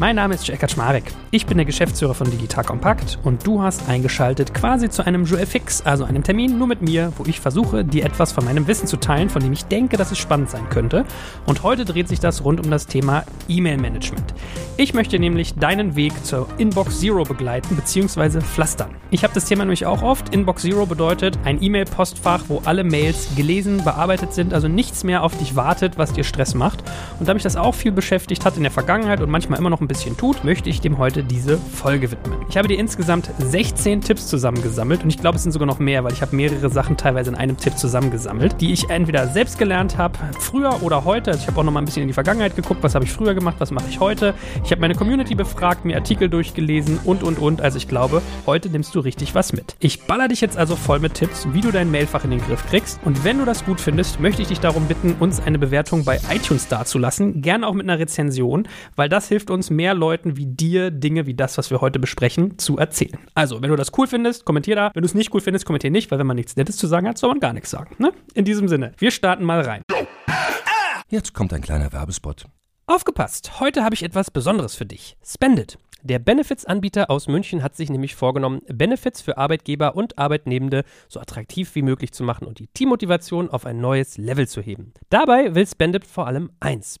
mein Name ist Jack Kaczmarek. Ich bin der Geschäftsführer von Digital Compact und du hast eingeschaltet quasi zu einem Joel Fix, also einem Termin nur mit mir, wo ich versuche, dir etwas von meinem Wissen zu teilen, von dem ich denke, dass es spannend sein könnte. Und heute dreht sich das rund um das Thema E-Mail-Management. Ich möchte nämlich deinen Weg zur Inbox Zero begleiten bzw. pflastern. Ich habe das Thema nämlich auch oft. Inbox Zero bedeutet ein E-Mail-Postfach, wo alle Mails gelesen, bearbeitet sind, also nichts mehr auf dich wartet, was dir Stress macht. Und da mich das auch viel beschäftigt hat in der Vergangenheit und manchmal immer noch ein bisschen tut, möchte ich dem heute diese Folge widmen. Ich habe dir insgesamt 16 Tipps zusammengesammelt und ich glaube, es sind sogar noch mehr, weil ich habe mehrere Sachen teilweise in einem Tipp zusammengesammelt, die ich entweder selbst gelernt habe, früher oder heute. Also ich habe auch noch mal ein bisschen in die Vergangenheit geguckt, was habe ich früher gemacht, was mache ich heute. Ich habe meine Community befragt, mir Artikel durchgelesen und und und. Also ich glaube, heute nimmst du richtig was mit. Ich baller dich jetzt also voll mit Tipps, wie du dein Mailfach in den Griff kriegst. Und wenn du das gut findest, möchte ich dich darum bitten, uns eine Bewertung bei iTunes dazulassen. Gerne auch mit einer Rezension, weil das hilft uns, mehr Leuten wie dir Dinge wie das, was wir heute besprechen, zu erzählen. Also, wenn du das cool findest, kommentier da. Wenn du es nicht cool findest, kommentier nicht, weil wenn man nichts Nettes zu sagen hat, soll man gar nichts sagen. Ne? In diesem Sinne, wir starten mal rein. Jetzt kommt ein kleiner Werbespot. Aufgepasst! Heute habe ich etwas Besonderes für dich. Spendit. Der Benefits-Anbieter aus München hat sich nämlich vorgenommen, Benefits für Arbeitgeber und Arbeitnehmende so attraktiv wie möglich zu machen und die Teammotivation auf ein neues Level zu heben. Dabei will Spendit vor allem eins: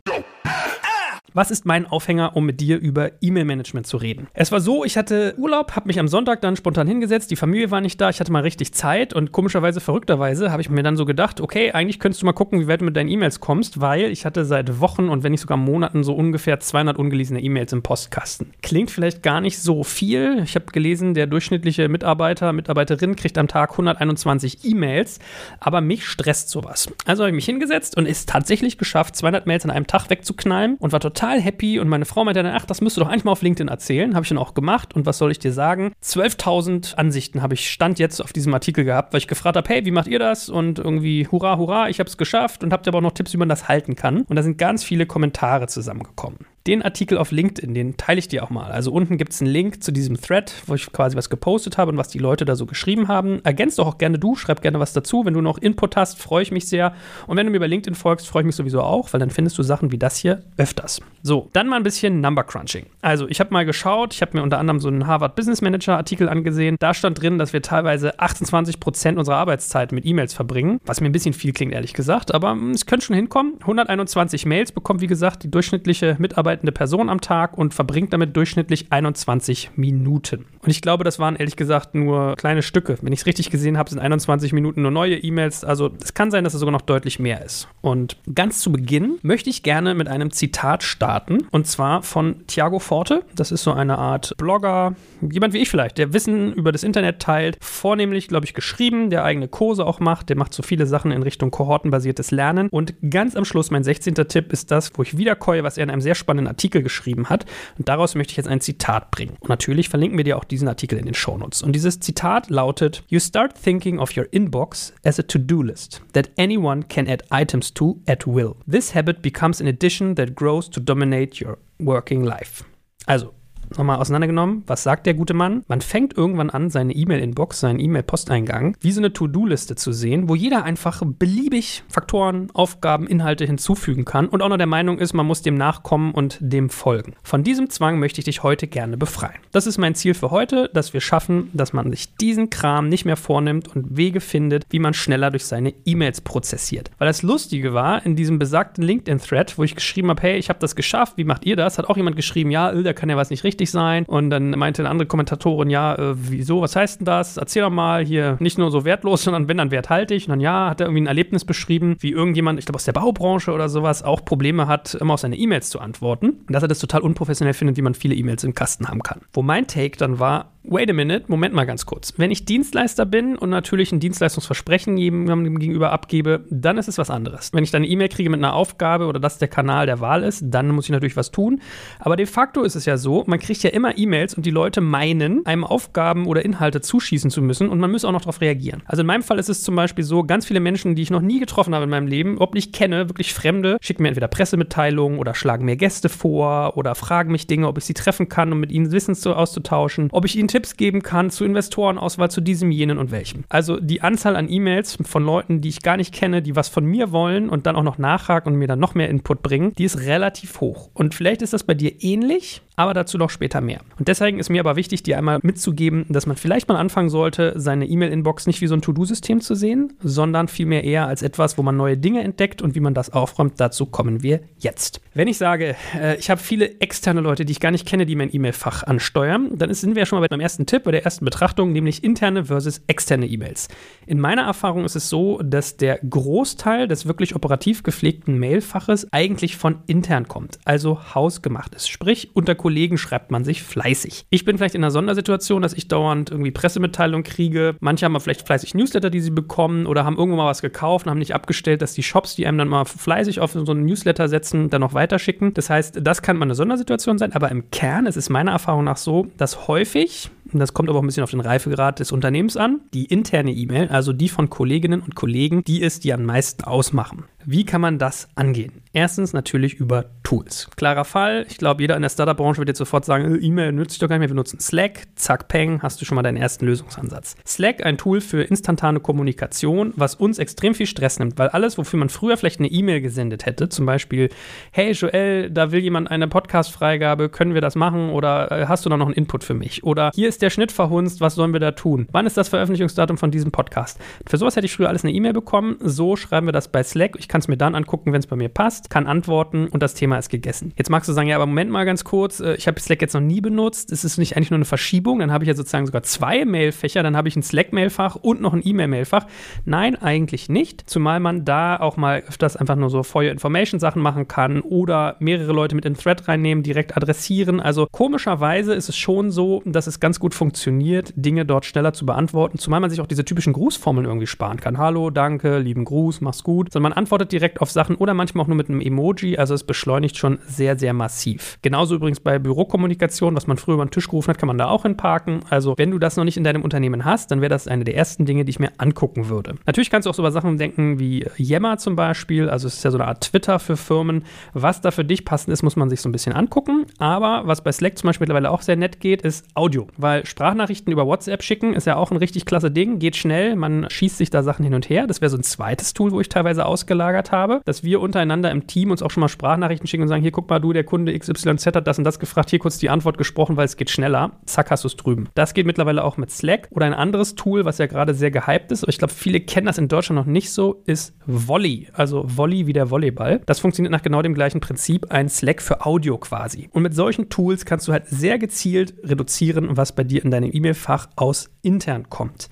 Was ist mein Aufhänger, um mit dir über E-Mail-Management zu reden? Es war so, ich hatte Urlaub, habe mich am Sonntag dann spontan hingesetzt, die Familie war nicht da, ich hatte mal richtig Zeit und komischerweise, verrückterweise, habe ich mir dann so gedacht, okay, eigentlich könntest du mal gucken, wie weit du mit deinen E-Mails kommst, weil ich hatte seit Wochen und wenn nicht sogar Monaten so ungefähr 200 ungelesene E-Mails im Postkasten. Klingt vielleicht gar nicht so viel. Ich habe gelesen, der durchschnittliche Mitarbeiter, Mitarbeiterin kriegt am Tag 121 E-Mails, aber mich stresst sowas. Also habe ich mich hingesetzt und es tatsächlich geschafft, 200 Mails an einem Tag wegzuknallen und war total total happy und meine Frau meinte dann, ach, das müsst du doch eigentlich mal auf LinkedIn erzählen. Habe ich dann auch gemacht und was soll ich dir sagen? 12.000 Ansichten habe ich Stand jetzt auf diesem Artikel gehabt, weil ich gefragt habe, hey, wie macht ihr das? Und irgendwie, hurra, hurra, ich habe es geschafft und habt aber auch noch Tipps, wie man das halten kann. Und da sind ganz viele Kommentare zusammengekommen. Den Artikel auf LinkedIn, den teile ich dir auch mal. Also unten gibt es einen Link zu diesem Thread, wo ich quasi was gepostet habe und was die Leute da so geschrieben haben. Ergänzt doch auch gerne du, schreib gerne was dazu. Wenn du noch Input hast, freue ich mich sehr. Und wenn du mir bei LinkedIn folgst, freue ich mich sowieso auch, weil dann findest du Sachen wie das hier öfters. So, dann mal ein bisschen Number Crunching. Also ich habe mal geschaut, ich habe mir unter anderem so einen Harvard Business Manager Artikel angesehen. Da stand drin, dass wir teilweise 28 Prozent unserer Arbeitszeit mit E-Mails verbringen, was mir ein bisschen viel klingt, ehrlich gesagt. Aber hm, es könnte schon hinkommen. 121 Mails bekommt, wie gesagt, die durchschnittliche mitarbeitende Person am Tag und verbringt damit durchschnittlich 21 Minuten. Und ich glaube, das waren ehrlich gesagt nur kleine Stücke. Wenn ich es richtig gesehen habe, sind 21 Minuten nur neue E-Mails. Also es kann sein, dass es sogar noch deutlich mehr ist. Und ganz zu Beginn möchte ich gerne mit einem Zitat starten. Und zwar von Thiago Forte. Das ist so eine Art Blogger, jemand wie ich vielleicht, der Wissen über das Internet teilt. Vornehmlich, glaube ich, geschrieben, der eigene Kurse auch macht. Der macht so viele Sachen in Richtung kohortenbasiertes Lernen. Und ganz am Schluss, mein 16. Tipp ist das, wo ich wiederkäue, was er in einem sehr spannenden Artikel geschrieben hat. Und daraus möchte ich jetzt ein Zitat bringen. Und natürlich verlinken wir dir auch diesen Artikel in den Shownotes. Und dieses Zitat lautet: You start thinking of your inbox as a to-do list that anyone can add items to at will. This habit becomes an addition that grows to dominate your working life. Also, nochmal auseinandergenommen. Was sagt der gute Mann? Man fängt irgendwann an, seine E-Mail-Inbox, seinen E-Mail-Posteingang, wie so eine To-Do-Liste zu sehen, wo jeder einfach beliebig Faktoren, Aufgaben, Inhalte hinzufügen kann und auch noch der Meinung ist, man muss dem nachkommen und dem folgen. Von diesem Zwang möchte ich dich heute gerne befreien. Das ist mein Ziel für heute, dass wir schaffen, dass man sich diesen Kram nicht mehr vornimmt und Wege findet, wie man schneller durch seine E-Mails prozessiert. Weil das Lustige war, in diesem besagten LinkedIn-Thread, wo ich geschrieben habe, hey, ich habe das geschafft, wie macht ihr das? Hat auch jemand geschrieben, ja, da kann ja was nicht richtig sein. Und dann meinte eine andere Kommentatorin, ja, äh, wieso, was heißt denn das? Erzähl doch mal hier nicht nur so wertlos, sondern wenn dann werthaltig. Und dann ja, hat er irgendwie ein Erlebnis beschrieben, wie irgendjemand, ich glaube aus der Baubranche oder sowas, auch Probleme hat, immer auf seine E-Mails zu antworten. Und dass er das total unprofessionell findet, wie man viele E-Mails im Kasten haben kann. Wo mein Take dann war, wait a minute, Moment mal ganz kurz. Wenn ich Dienstleister bin und natürlich ein Dienstleistungsversprechen jemandem gegenüber abgebe, dann ist es was anderes. Wenn ich dann eine E-Mail kriege mit einer Aufgabe oder das der Kanal der Wahl ist, dann muss ich natürlich was tun. Aber de facto ist es ja so, man kriegt ja immer E-Mails und die Leute meinen, einem Aufgaben oder Inhalte zuschießen zu müssen und man muss auch noch darauf reagieren. Also in meinem Fall ist es zum Beispiel so, ganz viele Menschen, die ich noch nie getroffen habe in meinem Leben, ob ich kenne, wirklich Fremde, schicken mir entweder Pressemitteilungen oder schlagen mir Gäste vor oder fragen mich Dinge, ob ich sie treffen kann, um mit ihnen Wissen auszutauschen, ob ich ihnen Tipps geben kann zu Investorenauswahl, zu diesem, jenen und welchem. Also die Anzahl an E-Mails von Leuten, die ich gar nicht kenne, die was von mir wollen und dann auch noch nachhaken und mir dann noch mehr Input bringen, die ist relativ hoch. Und vielleicht ist das bei dir ähnlich, aber dazu noch später mehr. Und deswegen ist mir aber wichtig, dir einmal mitzugeben, dass man vielleicht mal anfangen sollte, seine E-Mail-Inbox nicht wie so ein To-Do-System zu sehen, sondern vielmehr eher als etwas, wo man neue Dinge entdeckt und wie man das aufräumt. Dazu kommen wir jetzt. Wenn ich sage, äh, ich habe viele externe Leute, die ich gar nicht kenne, die mein E-Mail-Fach ansteuern, dann sind wir ja schon mal beim ersten Tipp, bei der ersten Betrachtung, nämlich interne versus externe E-Mails. In meiner Erfahrung ist es so, dass der Großteil des wirklich operativ gepflegten Mailfaches eigentlich von intern kommt, also hausgemacht ist. Sprich, unter Kollegen Kollegen schreibt man sich fleißig. Ich bin vielleicht in einer Sondersituation, dass ich dauernd irgendwie Pressemitteilungen kriege. Manche haben vielleicht fleißig Newsletter, die sie bekommen oder haben irgendwo mal was gekauft und haben nicht abgestellt, dass die Shops, die einem dann mal fleißig auf so einen Newsletter setzen, dann noch weiterschicken. Das heißt, das kann mal eine Sondersituation sein, aber im Kern ist es meiner Erfahrung nach so, dass häufig und das kommt aber auch ein bisschen auf den Reifegrad des Unternehmens an, die interne E-Mail, also die von Kolleginnen und Kollegen, die ist, die am meisten ausmachen. Wie kann man das angehen? Erstens natürlich über Tools. Klarer Fall. Ich glaube, jeder in der Startup-Branche wird jetzt sofort sagen, äh, E-Mail nützt sich doch gar nicht mehr. Wir nutzen Slack. Zack, peng, hast du schon mal deinen ersten Lösungsansatz. Slack, ein Tool für instantane Kommunikation, was uns extrem viel Stress nimmt, weil alles, wofür man früher vielleicht eine E-Mail gesendet hätte, zum Beispiel, hey Joel, da will jemand eine Podcast-Freigabe, können wir das machen oder äh, hast du da noch einen Input für mich? Oder hier ist der Schnitt verhunzt, was sollen wir da tun? Wann ist das Veröffentlichungsdatum von diesem Podcast? Für sowas hätte ich früher alles eine E-Mail bekommen. So schreiben wir das bei Slack. Ich kann es mir dann angucken, wenn es bei mir passt, kann antworten und das Thema ist gegessen. Jetzt magst du sagen, ja, aber Moment mal ganz kurz, äh, ich habe Slack jetzt noch nie benutzt. Ist es nicht eigentlich nur eine Verschiebung? Dann habe ich ja sozusagen sogar zwei Mailfächer, dann habe ich ein Slack-Mailfach und noch ein E-Mail-Mailfach. Nein, eigentlich nicht. Zumal man da auch mal öfters einfach nur so Your Information Sachen machen kann oder mehrere Leute mit in Thread reinnehmen, direkt adressieren. Also komischerweise ist es schon so, dass es ganz gut funktioniert, Dinge dort schneller zu beantworten, zumal man sich auch diese typischen Grußformeln irgendwie sparen kann. Hallo, danke, lieben Gruß, mach's gut. Sondern man antwortet direkt auf Sachen oder manchmal auch nur mit einem Emoji. Also es beschleunigt schon sehr, sehr massiv. Genauso übrigens bei Bürokommunikation, was man früher über den Tisch gerufen hat, kann man da auch hinparken. Also wenn du das noch nicht in deinem Unternehmen hast, dann wäre das eine der ersten Dinge, die ich mir angucken würde. Natürlich kannst du auch so über Sachen denken wie Yammer zum Beispiel. Also es ist ja so eine Art Twitter für Firmen. Was da für dich passend ist, muss man sich so ein bisschen angucken. Aber was bei Slack zum Beispiel mittlerweile auch sehr nett geht, ist Audio. Weil Sprachnachrichten über WhatsApp schicken ist ja auch ein richtig klasse Ding, geht schnell, man schießt sich da Sachen hin und her. Das wäre so ein zweites Tool, wo ich teilweise ausgelagert habe, dass wir untereinander im Team uns auch schon mal Sprachnachrichten schicken und sagen, hier guck mal, du, der Kunde XYZ hat das und das gefragt, hier kurz die Antwort gesprochen, weil es geht schneller. Zack, hast du es drüben. Das geht mittlerweile auch mit Slack oder ein anderes Tool, was ja gerade sehr gehypt ist, aber ich glaube, viele kennen das in Deutschland noch nicht so, ist Volley, also Volley wie der Volleyball. Das funktioniert nach genau dem gleichen Prinzip, ein Slack für Audio quasi. Und mit solchen Tools kannst du halt sehr gezielt reduzieren, was bei dir in deinem E-Mail-Fach aus intern kommt.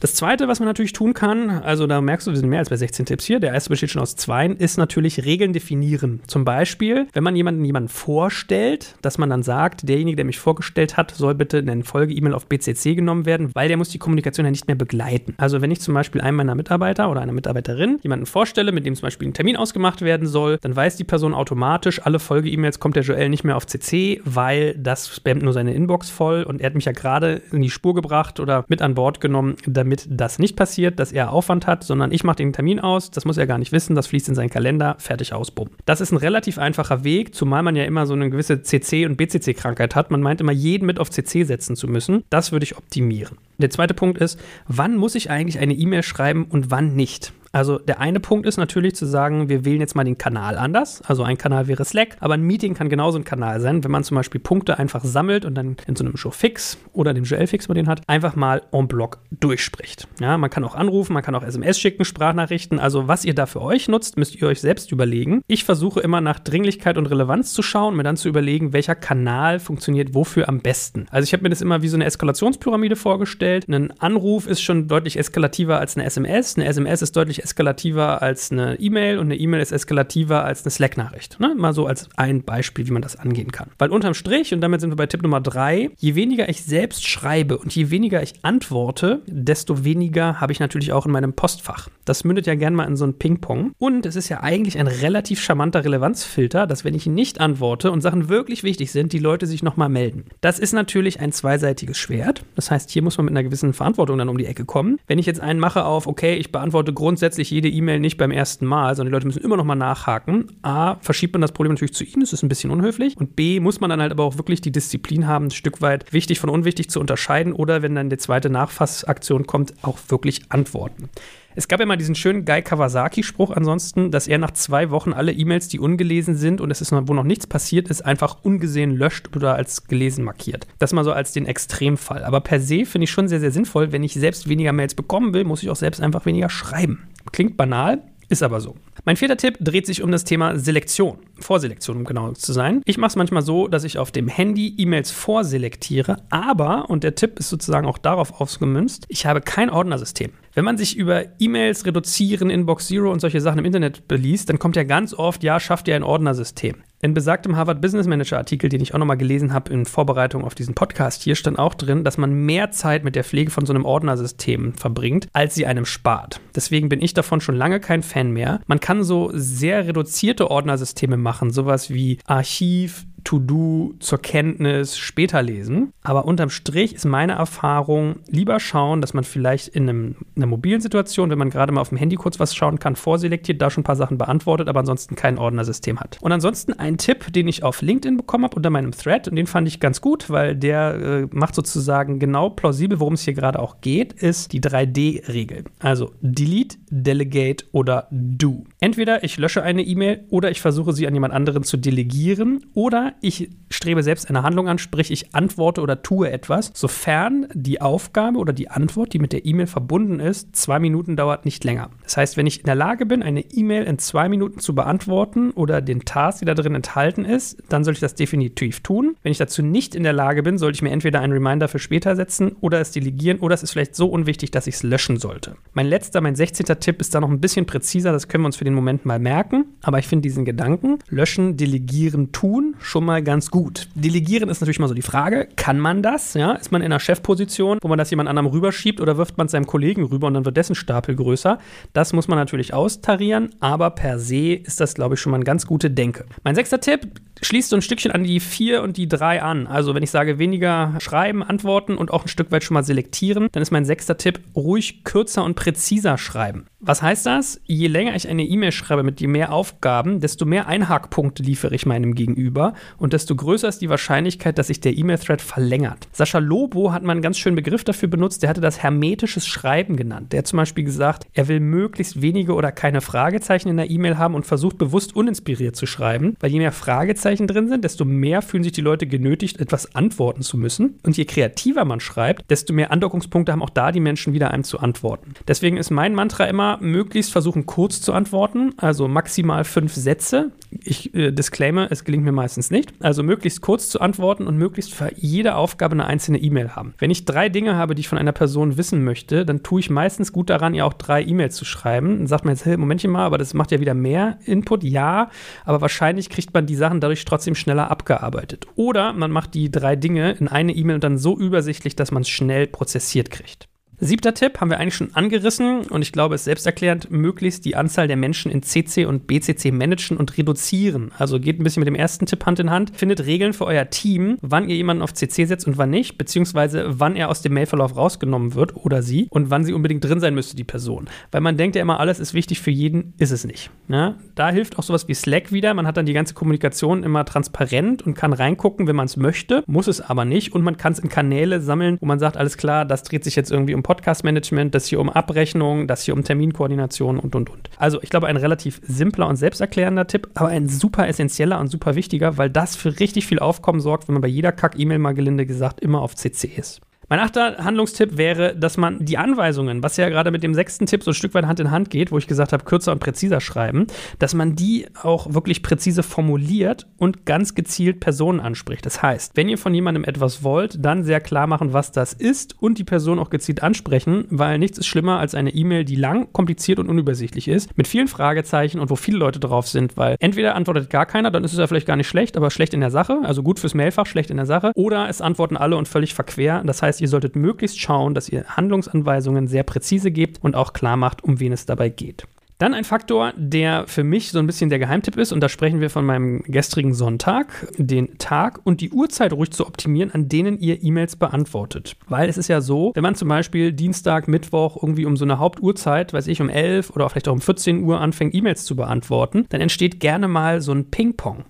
Das zweite, was man natürlich tun kann, also da merkst du, wir sind mehr als bei 16 Tipps hier. Der erste besteht schon aus zwei, ist natürlich Regeln definieren. Zum Beispiel, wenn man jemanden jemanden vorstellt, dass man dann sagt, derjenige, der mich vorgestellt hat, soll bitte in Folge-E-Mail auf BCC genommen werden, weil der muss die Kommunikation ja nicht mehr begleiten. Also wenn ich zum Beispiel einem meiner Mitarbeiter oder einer Mitarbeiterin jemanden vorstelle, mit dem zum Beispiel ein Termin ausgemacht werden soll, dann weiß die Person automatisch, alle Folge-E-Mails kommt der Joel nicht mehr auf CC, weil das spammt nur seine Inbox voll und er hat mich ja gerade in die Spur gebracht oder mit an Bord genommen, damit damit das nicht passiert, dass er Aufwand hat, sondern ich mache den Termin aus, das muss er gar nicht wissen, das fließt in seinen Kalender, fertig aus, bumm. Das ist ein relativ einfacher Weg, zumal man ja immer so eine gewisse CC- und BCC-Krankheit hat. Man meint immer, jeden mit auf CC setzen zu müssen. Das würde ich optimieren. Der zweite Punkt ist, wann muss ich eigentlich eine E-Mail schreiben und wann nicht? Also der eine Punkt ist natürlich zu sagen, wir wählen jetzt mal den Kanal anders. Also ein Kanal wäre Slack, aber ein Meeting kann genauso ein Kanal sein, wenn man zum Beispiel Punkte einfach sammelt und dann in so einem Showfix oder dem GL-Fix, wo man den hat, einfach mal en bloc durchspricht. Ja, man kann auch anrufen, man kann auch SMS schicken, Sprachnachrichten. Also was ihr da für euch nutzt, müsst ihr euch selbst überlegen. Ich versuche immer nach Dringlichkeit und Relevanz zu schauen, mir dann zu überlegen, welcher Kanal funktioniert wofür am besten. Also ich habe mir das immer wie so eine Eskalationspyramide vorgestellt. Ein Anruf ist schon deutlich eskalativer als eine SMS. Eine SMS ist deutlich eskalativer als eine E-Mail und eine E-Mail ist eskalativer als eine Slack-Nachricht. Ne? Mal so als ein Beispiel, wie man das angehen kann. Weil unterm Strich, und damit sind wir bei Tipp Nummer drei, je weniger ich selbst schreibe und je weniger ich antworte, desto weniger habe ich natürlich auch in meinem Postfach. Das mündet ja gern mal in so ein Ping-Pong. Und es ist ja eigentlich ein relativ charmanter Relevanzfilter, dass wenn ich nicht antworte und Sachen wirklich wichtig sind, die Leute sich nochmal melden. Das ist natürlich ein zweiseitiges Schwert. Das heißt, hier muss man mit einer gewissen Verantwortung dann um die Ecke kommen. Wenn ich jetzt einen mache auf, okay, ich beantworte grundsätzlich grundsätzlich jede E-Mail nicht beim ersten Mal, sondern die Leute müssen immer noch mal nachhaken. A, verschiebt man das Problem natürlich zu ihnen, das ist ein bisschen unhöflich. Und B, muss man dann halt aber auch wirklich die Disziplin haben, ein Stück weit wichtig von unwichtig zu unterscheiden oder wenn dann die zweite Nachfassaktion kommt, auch wirklich antworten. Es gab ja mal diesen schönen Guy Kawasaki-Spruch ansonsten, dass er nach zwei Wochen alle E-Mails, die ungelesen sind und es ist noch, wo noch nichts passiert ist, einfach ungesehen löscht oder als gelesen markiert. Das mal so als den Extremfall. Aber per se finde ich schon sehr, sehr sinnvoll, wenn ich selbst weniger Mails bekommen will, muss ich auch selbst einfach weniger schreiben. Klingt banal, ist aber so. Mein vierter Tipp dreht sich um das Thema Selektion. Vorselektion, um genau zu sein. Ich mache es manchmal so, dass ich auf dem Handy E-Mails vorselektiere, aber, und der Tipp ist sozusagen auch darauf ausgemünzt, ich habe kein Ordnersystem. Wenn man sich über E-Mails reduzieren, Inbox Zero und solche Sachen im Internet beliest, dann kommt ja ganz oft, ja, schafft ihr ein Ordnersystem. In besagtem Harvard Business Manager Artikel, den ich auch nochmal gelesen habe in Vorbereitung auf diesen Podcast, hier stand auch drin, dass man mehr Zeit mit der Pflege von so einem Ordnersystem verbringt, als sie einem spart. Deswegen bin ich davon schon lange kein Fan mehr. Man kann so sehr reduzierte Ordnersysteme machen, sowas wie Archiv, To-Do zur Kenntnis später lesen. Aber unterm Strich ist meine Erfahrung, lieber schauen, dass man vielleicht in, einem, in einer mobilen Situation, wenn man gerade mal auf dem Handy kurz was schauen kann, vorselektiert, da schon ein paar Sachen beantwortet, aber ansonsten kein Ordnersystem hat. Und ansonsten ein Tipp, den ich auf LinkedIn bekommen habe unter meinem Thread und den fand ich ganz gut, weil der äh, macht sozusagen genau plausibel, worum es hier gerade auch geht, ist die 3D-Regel. Also Delete, Delegate oder Do. Entweder ich lösche eine E-Mail oder ich versuche sie an jemand anderen zu delegieren oder ich strebe selbst eine Handlung an, sprich ich antworte oder tue etwas, sofern die Aufgabe oder die Antwort, die mit der E-Mail verbunden ist, zwei Minuten dauert, nicht länger. Das heißt, wenn ich in der Lage bin, eine E-Mail in zwei Minuten zu beantworten oder den Task, der da drin enthalten ist, dann sollte ich das definitiv tun. Wenn ich dazu nicht in der Lage bin, sollte ich mir entweder einen Reminder für später setzen oder es delegieren oder es ist vielleicht so unwichtig, dass ich es löschen sollte. Mein letzter, mein 16. Tipp ist da noch ein bisschen präziser, das können wir uns für den Moment mal merken, aber ich finde diesen Gedanken, löschen, delegieren, tun, schon schon mal ganz gut. Delegieren ist natürlich mal so die Frage, kann man das? Ja? Ist man in einer Chefposition, wo man das jemand anderem rüberschiebt oder wirft man es seinem Kollegen rüber und dann wird dessen Stapel größer? Das muss man natürlich austarieren, aber per se ist das, glaube ich, schon mal eine ganz gute Denke. Mein sechster Tipp schließt so ein Stückchen an die vier und die drei an. Also wenn ich sage weniger schreiben, antworten und auch ein Stück weit schon mal selektieren, dann ist mein sechster Tipp ruhig kürzer und präziser schreiben. Was heißt das? Je länger ich eine E-Mail schreibe mit je mehr Aufgaben, desto mehr Einhakpunkte liefere ich meinem Gegenüber und desto größer ist die Wahrscheinlichkeit, dass sich der E-Mail-Thread verlängert. Sascha Lobo hat mal einen ganz schönen Begriff dafür benutzt, der hatte das hermetisches Schreiben genannt. Der hat zum Beispiel gesagt, er will möglichst wenige oder keine Fragezeichen in der E-Mail haben und versucht bewusst uninspiriert zu schreiben, weil je mehr Fragezeichen drin sind, desto mehr fühlen sich die Leute genötigt, etwas antworten zu müssen. Und je kreativer man schreibt, desto mehr Andockungspunkte haben auch da die Menschen wieder einem zu antworten. Deswegen ist mein Mantra immer, möglichst versuchen, kurz zu antworten, also maximal fünf Sätze. Ich äh, disclaimer, es gelingt mir meistens nicht. Also möglichst kurz zu antworten und möglichst für jede Aufgabe eine einzelne E-Mail haben. Wenn ich drei Dinge habe, die ich von einer Person wissen möchte, dann tue ich meistens gut daran, ihr auch drei E-Mails zu schreiben. Dann sagt man jetzt, hey, Momentchen mal, aber das macht ja wieder mehr Input. Ja, aber wahrscheinlich kriegt man die Sachen dadurch trotzdem schneller abgearbeitet. Oder man macht die drei Dinge in eine E-Mail und dann so übersichtlich, dass man es schnell prozessiert kriegt. Siebter Tipp haben wir eigentlich schon angerissen und ich glaube, es ist selbsterklärend, möglichst die Anzahl der Menschen in CC und BCC managen und reduzieren. Also geht ein bisschen mit dem ersten Tipp Hand in Hand. Findet Regeln für euer Team, wann ihr jemanden auf CC setzt und wann nicht, beziehungsweise wann er aus dem Mailverlauf rausgenommen wird oder sie und wann sie unbedingt drin sein müsste, die Person. Weil man denkt ja immer, alles ist wichtig für jeden, ist es nicht. Ja? Ne? Da hilft auch sowas wie Slack wieder. Man hat dann die ganze Kommunikation immer transparent und kann reingucken, wenn man es möchte, muss es aber nicht und man kann es in Kanäle sammeln, wo man sagt, alles klar, das dreht sich jetzt irgendwie um Podcast-Management, das hier um Abrechnung, das hier um Terminkoordination und, und, und. Also ich glaube, ein relativ simpler und selbsterklärender Tipp, aber ein super essentieller und super wichtiger, weil das für richtig viel Aufkommen sorgt, wenn man bei jeder Kack-E-Mail mal gelinde gesagt immer auf CC ist. Mein achter Handlungstipp wäre, dass man die Anweisungen, was ja gerade mit dem sechsten Tipp so ein Stück weit Hand in Hand geht, wo ich gesagt habe, kürzer und präziser schreiben, dass man die auch wirklich präzise formuliert und ganz gezielt Personen anspricht. Das heißt, wenn ihr von jemandem etwas wollt, dann sehr klar machen, was das ist und die Person auch gezielt ansprechen, weil nichts ist schlimmer als eine E-Mail, die lang, kompliziert und unübersichtlich ist, mit vielen Fragezeichen und wo viele Leute drauf sind, weil entweder antwortet gar keiner, dann ist es ja vielleicht gar nicht schlecht, aber schlecht in der Sache, also gut fürs Mailfach, schlecht in der Sache, oder es antworten alle und völlig verquer. Das ihr solltet möglichst schauen, dass ihr Handlungsanweisungen sehr präzise gebt und auch klar macht, um wen es dabei geht. Dann ein Faktor, der für mich so ein bisschen der Geheimtipp ist, und da sprechen wir von meinem gestrigen Sonntag, den Tag und die Uhrzeit ruhig zu optimieren, an denen ihr E-Mails beantwortet. Weil es ist ja so, wenn man zum Beispiel Dienstag, Mittwoch irgendwie um so eine Hauptuhrzeit, weiß ich, um 11 oder vielleicht auch um 14 Uhr anfängt, E-Mails zu beantworten, dann entsteht gerne mal so ein Ping-Pong.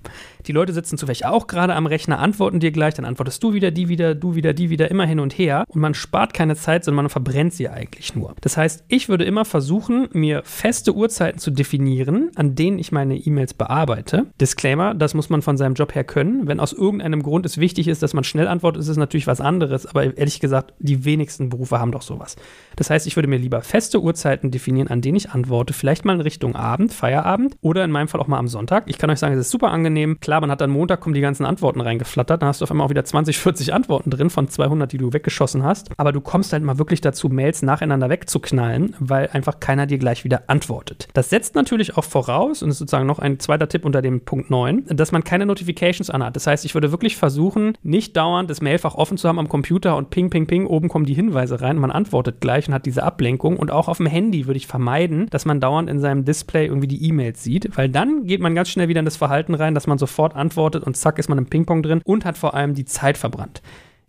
Die Leute sitzen zufällig auch gerade am Rechner, antworten dir gleich, dann antwortest du wieder, die wieder, du wieder, die wieder, immer hin und her. Und man spart keine Zeit, sondern man verbrennt sie eigentlich nur. Das heißt, ich würde immer versuchen, mir feste Uhrzeiten zu definieren, an denen ich meine E-Mails bearbeite. Disclaimer, das muss man von seinem Job her können. Wenn aus irgendeinem Grund es wichtig ist, dass man schnell antwortet, ist es natürlich was anderes. Aber ehrlich gesagt, die wenigsten Berufe haben doch sowas. Das heißt, ich würde mir lieber feste Uhrzeiten definieren, an denen ich antworte. Vielleicht mal in Richtung Abend, Feierabend oder in meinem Fall auch mal am Sonntag. Ich kann euch sagen, es ist super angenehm. Klar, man hat dann Montag kommen die ganzen Antworten reingeflattert. Dann hast du auf einmal auch wieder 20, 40 Antworten drin von 200, die du weggeschossen hast. Aber du kommst halt mal wirklich dazu, Mails nacheinander wegzuknallen, weil einfach keiner dir gleich wieder antwortet. Das setzt natürlich auch voraus, und ist sozusagen noch ein zweiter Tipp unter dem Punkt 9, dass man keine Notifications anhat. Das heißt, ich würde wirklich versuchen, nicht dauernd das Mailfach offen zu haben am Computer und ping, ping, ping, oben kommen die Hinweise rein. Man antwortet gleich und hat diese Ablenkung. Und auch auf dem Handy würde ich vermeiden, dass man dauernd in seinem Display irgendwie die E-Mails sieht, weil dann geht man ganz schnell wieder in das Verhalten rein, dass man sofort antwortet antwortet und zack ist man im Ping-Pong drin und hat vor allem die Zeit verbrannt.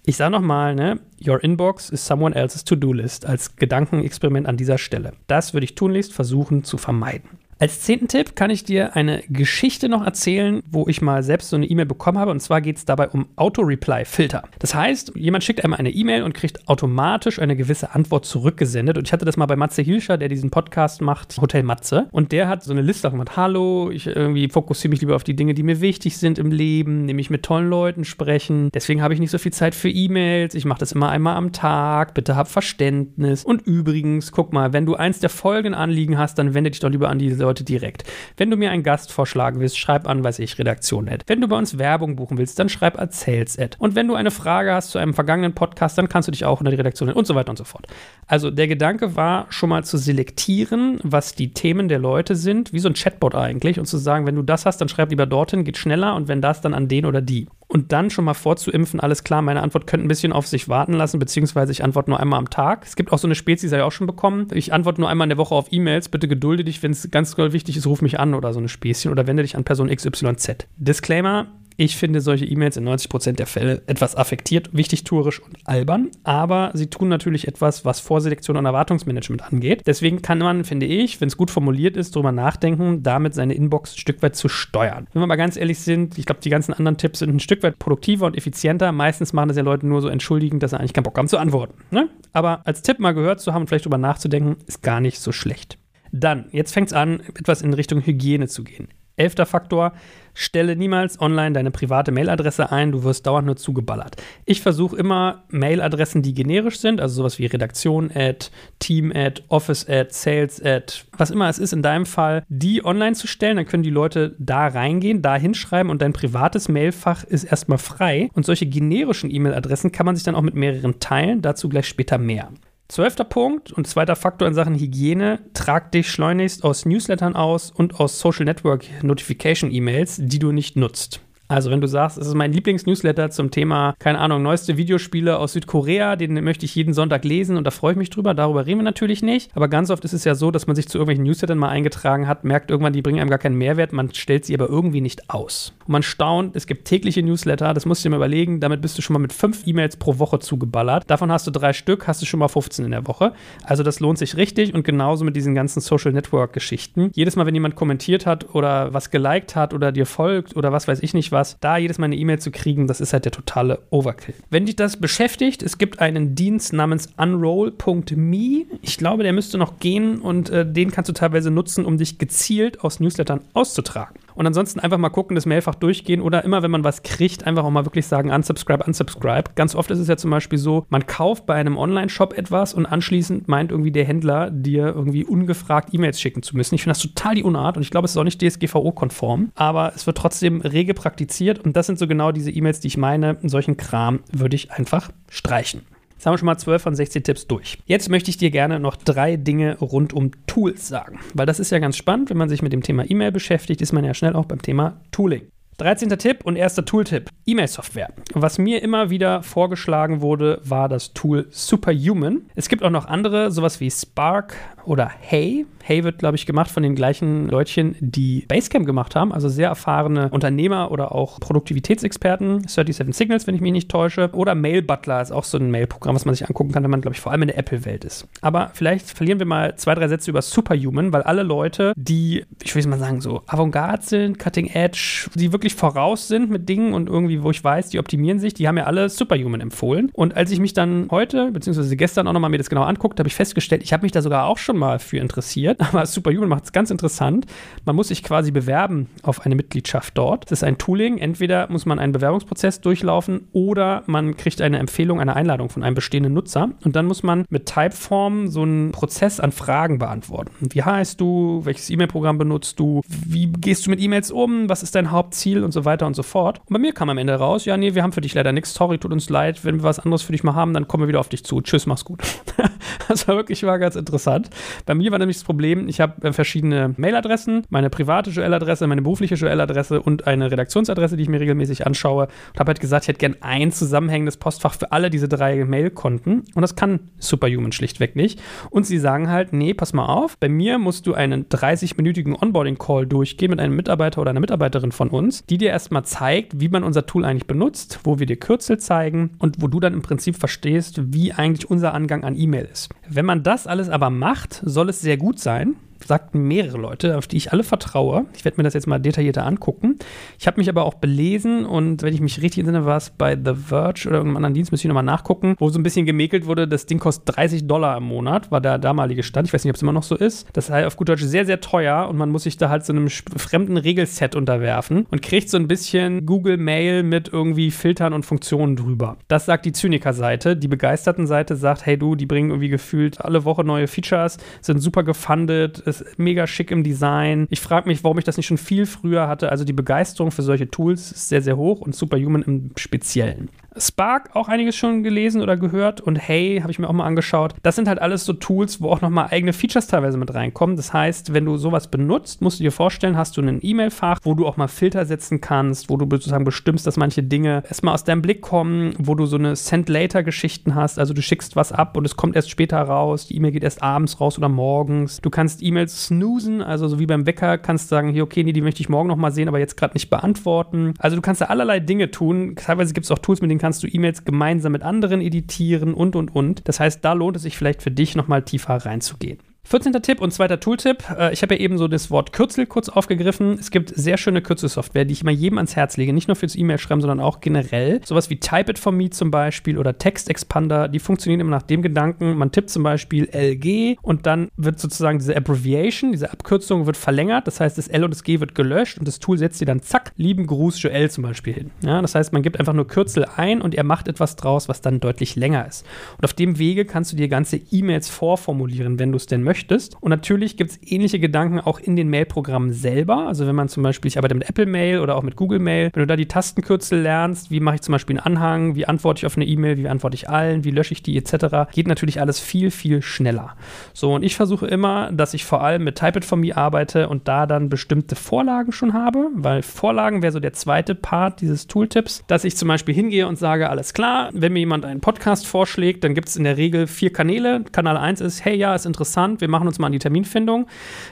Ich sage nochmal, ne, Your Inbox is someone else's To-Do-List als Gedankenexperiment an dieser Stelle. Das würde ich tunlichst versuchen zu vermeiden. Als zehnten Tipp kann ich dir eine Geschichte noch erzählen, wo ich mal selbst so eine E-Mail bekommen habe. Und zwar geht es dabei um Auto-Reply-Filter. Das heißt, jemand schickt einem eine E-Mail und kriegt automatisch eine gewisse Antwort zurückgesendet. Und ich hatte das mal bei Matze Hilscher, der diesen Podcast macht, Hotel Matze. Und der hat so eine Liste gemacht. Hallo, ich irgendwie fokussiere mich lieber auf die Dinge, die mir wichtig sind im Leben, nämlich mit tollen Leuten sprechen. Deswegen habe ich nicht so viel Zeit für E-Mails. Ich mache das immer einmal am Tag. Bitte hab Verständnis. Und übrigens, guck mal, wenn du eins der folgenden Anliegen hast, dann wende dich doch lieber an diese Leute Leute direkt. Wenn du mir einen Gast vorschlagen willst, schreib an, weiß ich, Redaktion Ad. Wenn du bei uns Werbung buchen willst, dann schreib als Sales Ad. Und wenn du eine Frage hast zu einem vergangenen Podcast, dann kannst du dich auch in der Redaktion und so weiter und so fort. Also der Gedanke war schon mal zu selektieren, was die Themen der Leute sind, wie so ein Chatbot eigentlich, und zu sagen, wenn du das hast, dann schreib lieber dorthin, geht schneller und wenn das, dann an den oder die und dann schon mal vorzuimpfen, alles klar, meine Antwort könnte ein bisschen auf sich warten lassen, beziehungsweise ich antworte nur einmal am Tag. Es gibt auch so eine Spezies, die ich auch schon bekommen. Ich antworte nur einmal in der Woche auf E-Mails, bitte gedulde dich, wenn es ganz wichtig ist, ruf mich an oder so eine Späßchen oder wende dich an Person XYZ. Disclaimer, ich finde solche E-Mails in 90% der Fälle etwas affektiert, wichtigtuerisch und albern, aber sie tun natürlich etwas, was Vorselektion und Erwartungsmanagement angeht. Deswegen kann man, finde ich, wenn es gut formuliert ist, darüber nachdenken, damit seine Inbox ein Stück weit zu steuern. Wenn wir mal ganz ehrlich sind, ich glaube, die ganzen anderen Tipps sind ein Stück weit produktiver und effizienter. Meistens machen das ja Leute nur so entschuldigend, dass sie eigentlich keinen Bock haben zu antworten. Ne? Aber als Tipp mal gehört zu haben und vielleicht darüber nachzudenken, ist gar nicht so schlecht. Dann, jetzt fängt es an, etwas in Richtung Hygiene zu gehen. Elfter Faktor, stelle niemals online deine private Mailadresse ein, du wirst dauernd nur zugeballert. Ich versuche immer Mailadressen, die generisch sind, also sowas wie Redaktion Ad, Team Ad, Office Ad, Sales Ad, was immer es ist in deinem Fall, die online zu stellen, dann können die Leute da reingehen, da hinschreiben und dein privates Mailfach ist erstmal frei und solche generischen E-Mail-Adressen kann man sich dann auch mit mehreren teilen, dazu gleich später mehr. Zwölfter Punkt und zweiter Faktor in Sachen Hygiene, trag dich schleunigst aus Newslettern aus und aus Social Network Notification E-Mails, die du nicht nutzt. Also wenn du sagst, es ist mein Lieblingsnewsletter zum Thema, keine Ahnung, neueste Videospiele aus Südkorea, den möchte ich jeden Sonntag lesen und da freue ich mich drüber, darüber reden wir natürlich nicht. Aber ganz oft ist es ja so, dass man sich zu irgendwelchen Newslettern mal eingetragen hat, merkt irgendwann, die bringen einem gar keinen Mehrwert, man stellt sie aber irgendwie nicht aus. Und man staunt, es gibt tägliche Newsletter, das musst du dir mal überlegen, damit bist du schon mal mit fünf E-Mails pro Woche zugeballert. Davon hast du drei Stück, hast du schon mal 15 in der Woche. Also das lohnt sich richtig und genauso mit diesen ganzen Social Network Geschichten. Jedes Mal, wenn jemand kommentiert hat oder was geliked hat oder dir folgt oder was weiß ich nicht was, da jedes Mal eine E-Mail zu kriegen, das ist halt der totale Overkill. Wenn dich das beschäftigt, es gibt einen Dienst namens unroll.me. Ich glaube, der müsste noch gehen und äh, den kannst du teilweise nutzen, um dich gezielt aus Newslettern auszutragen. Und ansonsten einfach mal gucken, das Mailfach durchgehen oder immer, wenn man was kriegt, einfach auch mal wirklich sagen, unsubscribe, unsubscribe. Ganz oft ist es ja zum Beispiel so, man kauft bei einem Online-Shop etwas und anschließend meint irgendwie der Händler, dir irgendwie ungefragt E-Mails schicken zu müssen. Ich finde das total die Unart und ich glaube, es ist auch nicht DSGVO-konform, aber es wird trotzdem rege praktiziert und das sind so genau diese E-Mails, die ich meine. In solchen Kram würde ich einfach streichen. Jetzt haben wir schon mal 12 von 16 Tipps durch. Jetzt möchte ich dir gerne noch drei Dinge rund um Tools sagen, weil das ist ja ganz spannend. Wenn man sich mit dem Thema E-Mail beschäftigt, ist man ja schnell auch beim Thema Tooling. 13. Tipp und erster Tooltip: E-Mail-Software. Was mir immer wieder vorgeschlagen wurde, war das Tool Superhuman. Es gibt auch noch andere, sowas wie Spark oder Hey. Hey wird, glaube ich, gemacht von den gleichen Leutchen, die Basecamp gemacht haben, also sehr erfahrene Unternehmer oder auch Produktivitätsexperten. 37 Signals, wenn ich mich nicht täusche. Oder Mail Butler ist auch so ein Mail-Programm, was man sich angucken kann, wenn man, glaube ich, vor allem in der Apple-Welt ist. Aber vielleicht verlieren wir mal zwei, drei Sätze über Superhuman, weil alle Leute, die, ich will mal sagen, so Avantgarde sind, Cutting Edge, die wirklich voraus sind mit Dingen und irgendwie, wo ich weiß, die optimieren sich, die haben ja alle Superhuman empfohlen. Und als ich mich dann heute, beziehungsweise gestern auch nochmal mir das genau anguckt, habe ich festgestellt, ich habe mich da sogar auch schon mal für interessiert. Aber Superhuman macht es ganz interessant. Man muss sich quasi bewerben auf eine Mitgliedschaft dort. Das ist ein Tooling. Entweder muss man einen Bewerbungsprozess durchlaufen oder man kriegt eine Empfehlung, eine Einladung von einem bestehenden Nutzer. Und dann muss man mit Typeform so einen Prozess an Fragen beantworten. Wie heißt du? Welches E-Mail-Programm benutzt du? Wie gehst du mit E-Mails um? Was ist dein Hauptziel? Und so weiter und so fort. Und bei mir kam am Ende raus, ja, nee, wir haben für dich leider nichts. Sorry, tut uns leid. Wenn wir was anderes für dich mal haben, dann kommen wir wieder auf dich zu. Tschüss, mach's gut. das war wirklich war ganz interessant. Bei mir war nämlich das Problem, ich habe äh, verschiedene Mailadressen, meine private Joel-Adresse, meine berufliche Joel-Adresse und eine Redaktionsadresse, die ich mir regelmäßig anschaue und habe halt gesagt, ich hätte gern ein zusammenhängendes Postfach für alle diese drei Mailkonten und das kann Superhuman schlichtweg nicht. Und sie sagen halt, nee, pass mal auf, bei mir musst du einen 30-minütigen Onboarding-Call durchgehen mit einem Mitarbeiter oder einer Mitarbeiterin von uns, die dir erstmal zeigt, wie man unser Tool eigentlich benutzt, wo wir dir Kürzel zeigen und wo du dann im Prinzip verstehst, wie eigentlich unser Angang an E-Mail ist. Wenn man das alles aber macht, soll es sehr gut sein sagten mehrere Leute, auf die ich alle vertraue. Ich werde mir das jetzt mal detaillierter angucken. Ich habe mich aber auch belesen und wenn ich mich richtig entsinne, war es bei The Verge oder irgendeinem anderen Dienst, müsste ich nochmal nachgucken, wo so ein bisschen gemäkelt wurde, das Ding kostet 30 Dollar im Monat, war der damalige Stand. Ich weiß nicht, ob es immer noch so ist. Das heißt auf gut Deutsch sehr, sehr teuer und man muss sich da halt so einem fremden Regelset unterwerfen und kriegt so ein bisschen Google Mail mit irgendwie Filtern und Funktionen drüber. Das sagt die Zyniker-Seite. Die begeisterten Seite sagt, hey du, die bringen irgendwie gefühlt alle Woche neue Features, sind super gefundet, ist mega schick im Design. Ich frage mich, warum ich das nicht schon viel früher hatte. Also die Begeisterung für solche Tools ist sehr, sehr hoch und Superhuman im Speziellen. Spark auch einiges schon gelesen oder gehört und Hey habe ich mir auch mal angeschaut. Das sind halt alles so Tools, wo auch nochmal eigene Features teilweise mit reinkommen. Das heißt, wenn du sowas benutzt, musst du dir vorstellen, hast du ein E-Mail-Fach, wo du auch mal Filter setzen kannst, wo du sozusagen bestimmst, dass manche Dinge erstmal aus deinem Blick kommen, wo du so eine Send-Later-Geschichten hast. Also du schickst was ab und es kommt erst später raus. Die E-Mail geht erst abends raus oder morgens. Du kannst E-Mails snoosen, also so wie beim Wecker kannst du sagen, hier, okay, nee, die möchte ich morgen nochmal sehen, aber jetzt gerade nicht beantworten. Also du kannst da allerlei Dinge tun. Teilweise gibt es auch Tools, mit denen kannst du E-Mails gemeinsam mit anderen editieren und, und, und. Das heißt, da lohnt es sich vielleicht für dich nochmal tiefer reinzugehen. 14. Tipp und zweiter Tooltip. Äh, ich habe ja eben so das Wort Kürzel kurz aufgegriffen. Es gibt sehr schöne Kürzelsoftware, die ich immer jedem ans Herz lege. Nicht nur fürs E-Mail-Schreiben, sondern auch generell. Sowas wie Type It For Me zum Beispiel oder Text Expander. Die funktionieren immer nach dem Gedanken, man tippt zum Beispiel LG und dann wird sozusagen diese Abbreviation, diese Abkürzung wird verlängert. Das heißt, das L und das G wird gelöscht und das Tool setzt dir dann zack, lieben Gruß Joel zum Beispiel hin. Ja, das heißt, man gibt einfach nur Kürzel ein und er macht etwas draus, was dann deutlich länger ist. Und auf dem Wege kannst du dir ganze E-Mails vorformulieren, wenn du es denn möchtest möchtest. Und natürlich gibt es ähnliche Gedanken auch in den Mail-Programmen selber. Also wenn man zum Beispiel, ich arbeite mit Apple Mail oder auch mit Google Mail, wenn du da die Tastenkürzel lernst, wie mache ich zum Beispiel einen Anhang, wie antworte ich auf eine E-Mail, wie antworte ich allen, wie lösche ich die etc., geht natürlich alles viel, viel schneller. So, und ich versuche immer, dass ich vor allem mit Type It For Me arbeite und da dann bestimmte Vorlagen schon habe, weil Vorlagen wäre so der zweite Part dieses Tooltips, dass ich zum Beispiel hingehe und sage, alles klar, wenn mir jemand einen Podcast vorschlägt, dann gibt es in der Regel vier Kanäle. Kanal 1 ist, hey, ja, ist interessant, wir machen uns mal an die Terminfindung.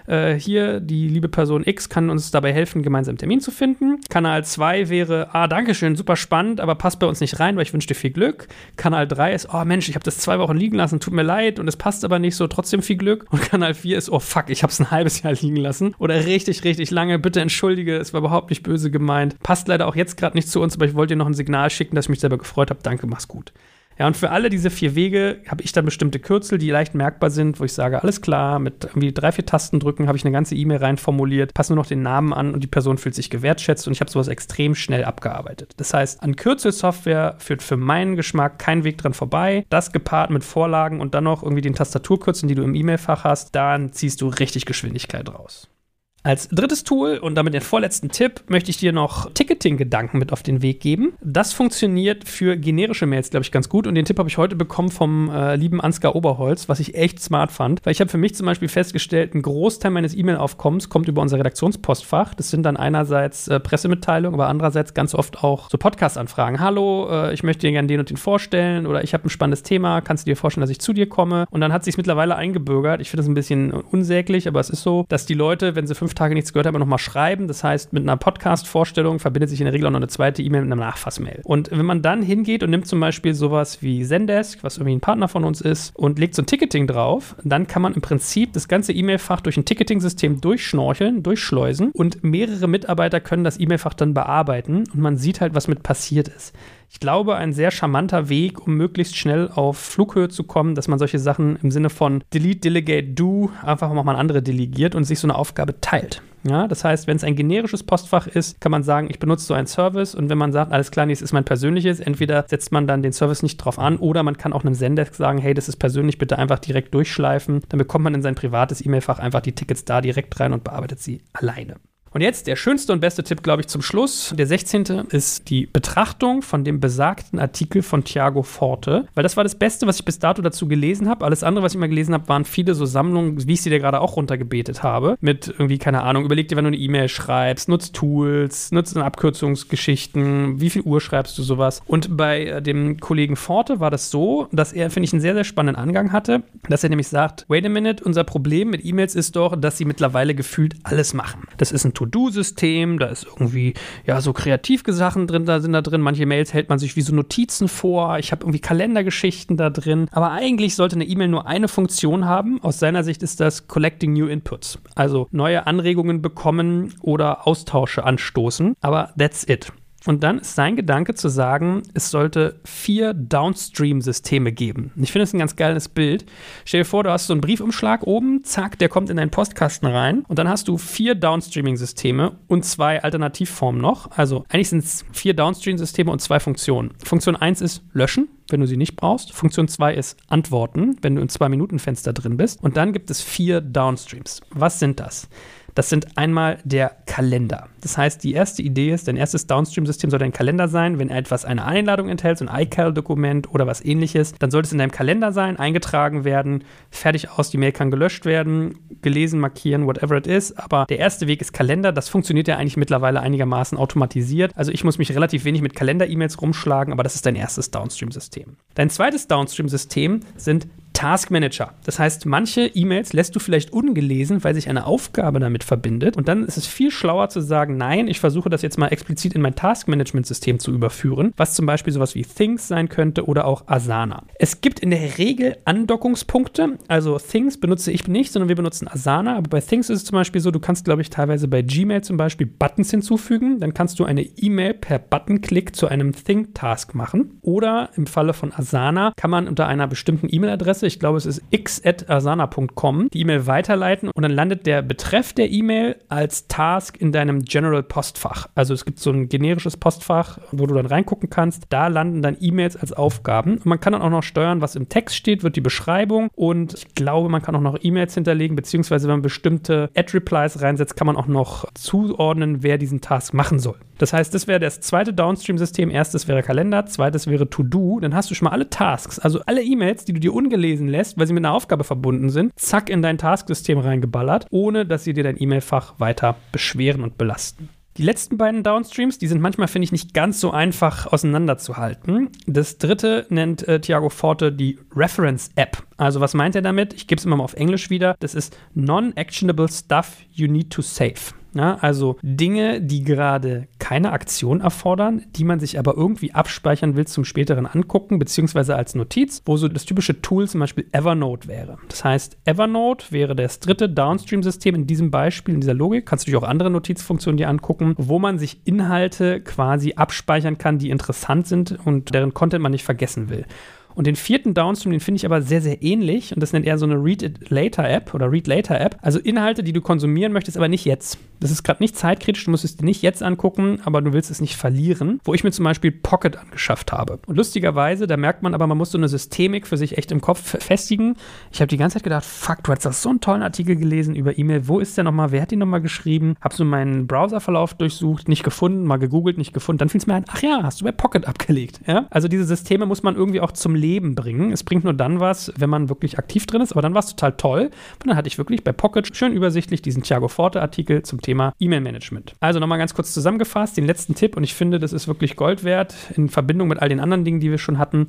Äh, hier, die liebe Person X kann uns dabei helfen, gemeinsam einen Termin zu finden. Kanal 2 wäre, ah, danke schön, super spannend, aber passt bei uns nicht rein, weil ich wünsche dir viel Glück. Kanal 3 ist, oh Mensch, ich habe das zwei Wochen liegen lassen, tut mir leid und es passt aber nicht so, trotzdem viel Glück. Und Kanal 4 ist, oh fuck, ich habe es ein halbes Jahr liegen lassen oder richtig, richtig lange, bitte entschuldige, es war überhaupt nicht böse gemeint. Passt leider auch jetzt gerade nicht zu uns, aber ich wollte dir noch ein Signal schicken, dass ich mich selber gefreut habe. Danke, mach's gut. Ja, und für alle diese vier Wege habe ich dann bestimmte Kürzel, die leicht merkbar sind, wo ich sage, alles klar, mit irgendwie drei, vier Tasten drücken habe ich eine ganze E-Mail rein formuliert, passe nur noch den Namen an und die Person fühlt sich gewertschätzt und ich habe sowas extrem schnell abgearbeitet. Das heißt, an Kürzelsoftware führt für meinen Geschmack kein Weg dran vorbei. Das gepaart mit Vorlagen und dann noch irgendwie den Tastaturkürzeln, die du im E-Mail-Fach hast, dann ziehst du richtig Geschwindigkeit raus. Als drittes Tool und damit den vorletzten Tipp möchte ich dir noch Ticketing-Gedanken mit auf den Weg geben. Das funktioniert für generische Mails, glaube ich, ganz gut. Und den Tipp habe ich heute bekommen vom äh, lieben Ansgar Oberholz, was ich echt smart fand. Weil ich habe für mich zum Beispiel festgestellt, ein Großteil meines E-Mail-Aufkommens kommt über unser Redaktionspostfach. Das sind dann einerseits äh, Pressemitteilungen, aber andererseits ganz oft auch so Podcast-Anfragen. Hallo, äh, ich möchte dir gerne den und den vorstellen oder ich habe ein spannendes Thema. Kannst du dir vorstellen, dass ich zu dir komme? Und dann hat sich mittlerweile eingebürgert. Ich finde das ein bisschen unsäglich, aber es ist so, dass die Leute, wenn sie fünf Tage nichts gehört haben, nochmal schreiben. Das heißt, mit einer Podcast-Vorstellung verbindet sich in der Regel auch noch eine zweite E-Mail mit einer Nachfassmail. Und wenn man dann hingeht und nimmt zum Beispiel sowas wie Zendesk, was irgendwie ein Partner von uns ist, und legt so ein Ticketing drauf, dann kann man im Prinzip das ganze E-Mail-Fach durch ein Ticketing-System durchschnorcheln, durchschleusen und mehrere Mitarbeiter können das E-Mail-Fach dann bearbeiten und man sieht halt, was mit passiert ist ich glaube, ein sehr charmanter Weg, um möglichst schnell auf Flughöhe zu kommen, dass man solche Sachen im Sinne von Delete, Delegate, Do einfach mal andere delegiert und sich so eine Aufgabe teilt. Ja, das heißt, wenn es ein generisches Postfach ist, kann man sagen, ich benutze so einen Service und wenn man sagt, alles klar, nee, es ist mein persönliches, entweder setzt man dann den Service nicht drauf an oder man kann auch einem Sendesk sagen, hey, das ist persönlich, bitte einfach direkt durchschleifen. Dann bekommt man in sein privates E-Mail-Fach einfach die Tickets da direkt rein und bearbeitet sie alleine. Und jetzt der schönste und beste Tipp, glaube ich, zum Schluss. Der 16. ist die Betrachtung von dem besagten Artikel von Thiago Forte, weil das war das Beste, was ich bis dato dazu gelesen habe. Alles andere, was ich mal gelesen habe, waren viele so Sammlungen, wie ich sie dir gerade auch runtergebetet habe. Mit irgendwie, keine Ahnung, überleg dir, wenn du eine E-Mail schreibst, nutzt Tools, nutzt Abkürzungsgeschichten, wie viel Uhr schreibst du sowas. Und bei äh, dem Kollegen Forte war das so, dass er, finde ich, einen sehr, sehr spannenden Angang hatte, dass er nämlich sagt, wait a minute, unser Problem mit E-Mails ist doch, dass sie mittlerweile gefühlt alles machen. Das ist ein To-Do-System, da ist irgendwie, ja, so Kreativsachen drin, da sind da drin. Manche Mails hält man sich wie so Notizen vor. Ich habe irgendwie Kalendergeschichten da drin. Aber eigentlich sollte eine E-Mail nur eine Funktion haben. Aus seiner Sicht ist das Collecting New Inputs. Also neue Anregungen bekommen oder Austausche anstoßen. Aber that's it. Und dann ist sein Gedanke zu sagen, es sollte vier Downstream-Systeme geben. Ich finde es ein ganz geiles Bild. Stell dir vor, du hast so einen Briefumschlag oben, zack, der kommt in deinen Postkasten rein. Und dann hast du vier Downstreaming-Systeme und zwei Alternativformen noch. Also eigentlich sind es vier Downstream-Systeme und zwei Funktionen. Funktion 1 ist löschen, wenn du sie nicht brauchst. Funktion 2 ist antworten, wenn du im Zwei-Minuten-Fenster drin bist. Und dann gibt es vier Downstreams. Was sind das? Das sind einmal der Kalender. Das heißt, die erste Idee ist, dein erstes Downstream-System soll dein Kalender sein. Wenn etwas eine Einladung enthält, so ein iCal-Dokument oder was ähnliches, dann sollte es in deinem Kalender sein, eingetragen werden, fertig aus, die Mail kann gelöscht werden, gelesen, markieren, whatever it is. Aber der erste Weg ist Kalender. Das funktioniert ja eigentlich mittlerweile einigermaßen automatisiert. Also ich muss mich relativ wenig mit Kalender-E-Mails rumschlagen, aber das ist dein erstes Downstream-System. Dein zweites Downstream-System sind Task Manager. Das heißt, manche E-Mails lässt du vielleicht ungelesen, weil sich eine Aufgabe damit verbindet. Und dann ist es viel schlauer zu sagen, nein, ich versuche das jetzt mal explizit in mein Task Management System zu überführen, was zum Beispiel sowas wie Things sein könnte oder auch Asana. Es gibt in der Regel Andockungspunkte. Also Things benutze ich nicht, sondern wir benutzen Asana. Aber bei Things ist es zum Beispiel so, du kannst, glaube ich, teilweise bei Gmail zum Beispiel Buttons hinzufügen. Dann kannst du eine E-Mail per Buttonklick zu einem Think-Task machen. Oder im Falle von Asana kann man unter einer bestimmten E-Mail-Adresse ich glaube, es ist x.asana.com, die E-Mail weiterleiten und dann landet der Betreff der E-Mail als Task in deinem General Postfach. Also es gibt so ein generisches Postfach, wo du dann reingucken kannst. Da landen dann E-Mails als Aufgaben. Und man kann dann auch noch steuern, was im Text steht, wird die Beschreibung und ich glaube, man kann auch noch E-Mails hinterlegen, beziehungsweise wenn man bestimmte Ad-Replies reinsetzt, kann man auch noch zuordnen, wer diesen Task machen soll. Das heißt, das wäre das zweite Downstream-System. Erstes wäre Kalender, zweites wäre To-Do. Dann hast du schon mal alle Tasks, also alle E-Mails, die du dir ungelesen lässt, weil sie mit einer Aufgabe verbunden sind, zack in dein Tasksystem reingeballert, ohne dass sie dir dein E-Mail-Fach weiter beschweren und belasten. Die letzten beiden Downstreams, die sind manchmal, finde ich, nicht ganz so einfach auseinanderzuhalten. Das dritte nennt äh, Thiago Forte die Reference App. Also was meint er damit? Ich gebe es immer mal auf Englisch wieder. Das ist Non-Actionable Stuff You Need to Save. Ja, also Dinge, die gerade keine Aktion erfordern, die man sich aber irgendwie abspeichern will zum späteren Angucken, beziehungsweise als Notiz, wo so das typische Tool zum Beispiel Evernote wäre. Das heißt, Evernote wäre das dritte Downstream-System in diesem Beispiel, in dieser Logik. Kannst du dir auch andere Notizfunktionen dir angucken, wo man sich Inhalte quasi abspeichern kann, die interessant sind und deren Content man nicht vergessen will. Und den vierten Downstream, den finde ich aber sehr, sehr ähnlich. Und das nennt er so eine Read It Later App oder Read Later App. Also Inhalte, die du konsumieren möchtest, aber nicht jetzt. Das ist gerade nicht zeitkritisch, du musst es dir nicht jetzt angucken, aber du willst es nicht verlieren. Wo ich mir zum Beispiel Pocket angeschafft habe. Und lustigerweise, da merkt man aber, man muss so eine Systemik für sich echt im Kopf festigen. Ich habe die ganze Zeit gedacht, fuck, du hast doch so einen tollen Artikel gelesen über E-Mail. Wo ist der nochmal? Wer hat den nochmal geschrieben? Hab so meinen Browserverlauf durchsucht, nicht gefunden, mal gegoogelt, nicht gefunden. Dann fiel es mir ein, ach ja, hast du bei Pocket abgelegt. Ja? Also diese Systeme muss man irgendwie auch zum Leben bringen. Es bringt nur dann was, wenn man wirklich aktiv drin ist. Aber dann war es total toll. Und dann hatte ich wirklich bei Pocket schön übersichtlich diesen Thiago Forte Artikel zum Thema E-Mail-Management. Also nochmal ganz kurz zusammengefasst, den letzten Tipp. Und ich finde, das ist wirklich Gold wert in Verbindung mit all den anderen Dingen, die wir schon hatten.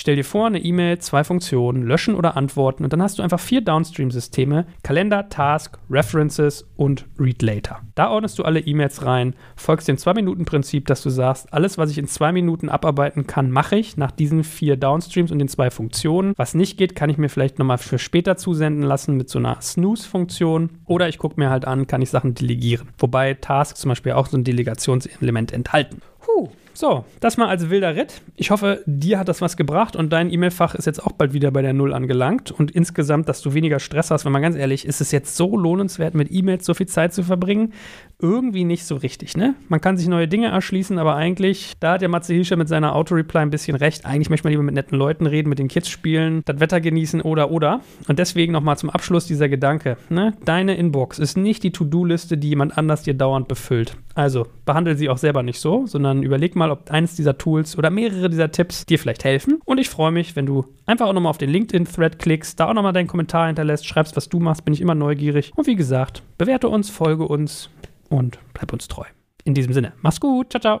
Stell dir vor, eine E-Mail, zwei Funktionen, löschen oder antworten und dann hast du einfach vier Downstream-Systeme: Kalender, Task, References und Read Later. Da ordnest du alle E-Mails rein, folgst dem Zwei-Minuten-Prinzip, dass du sagst, alles, was ich in zwei Minuten abarbeiten kann, mache ich nach diesen vier Downstreams und den zwei Funktionen. Was nicht geht, kann ich mir vielleicht nochmal für später zusenden lassen mit so einer Snooze-Funktion oder ich gucke mir halt an, kann ich Sachen delegieren. Wobei Tasks zum Beispiel auch so ein Delegationselement enthalten. Puh, so, das mal als wilder Ritt. Ich hoffe, dir hat das was gebracht und dein E-Mail-Fach ist jetzt auch bald wieder bei der Null angelangt und insgesamt, dass du weniger Stress hast. Wenn man ganz ehrlich, ist es jetzt so lohnenswert, mit E-Mails so viel Zeit zu verbringen? Irgendwie nicht so richtig, ne? Man kann sich neue Dinge erschließen, aber eigentlich, da hat ja Matze Hilscher mit seiner Auto-Reply ein bisschen recht. Eigentlich möchte man lieber mit netten Leuten reden, mit den Kids spielen, das Wetter genießen oder oder. Und deswegen nochmal zum Abschluss dieser Gedanke, ne? Deine Inbox ist nicht die To-Do-Liste, die jemand anders dir dauernd befüllt. Also behandle sie auch selber nicht so, sondern überleg mal, ob eines dieser Tools oder mehrere dieser Tipps dir vielleicht helfen. Und ich freue mich, wenn du einfach auch nochmal auf den LinkedIn-Thread klickst, da auch nochmal deinen Kommentar hinterlässt, schreibst, was du machst, bin ich immer neugierig. Und wie gesagt, bewerte uns, folge uns und bleib uns treu. In diesem Sinne, mach's gut, ciao, ciao.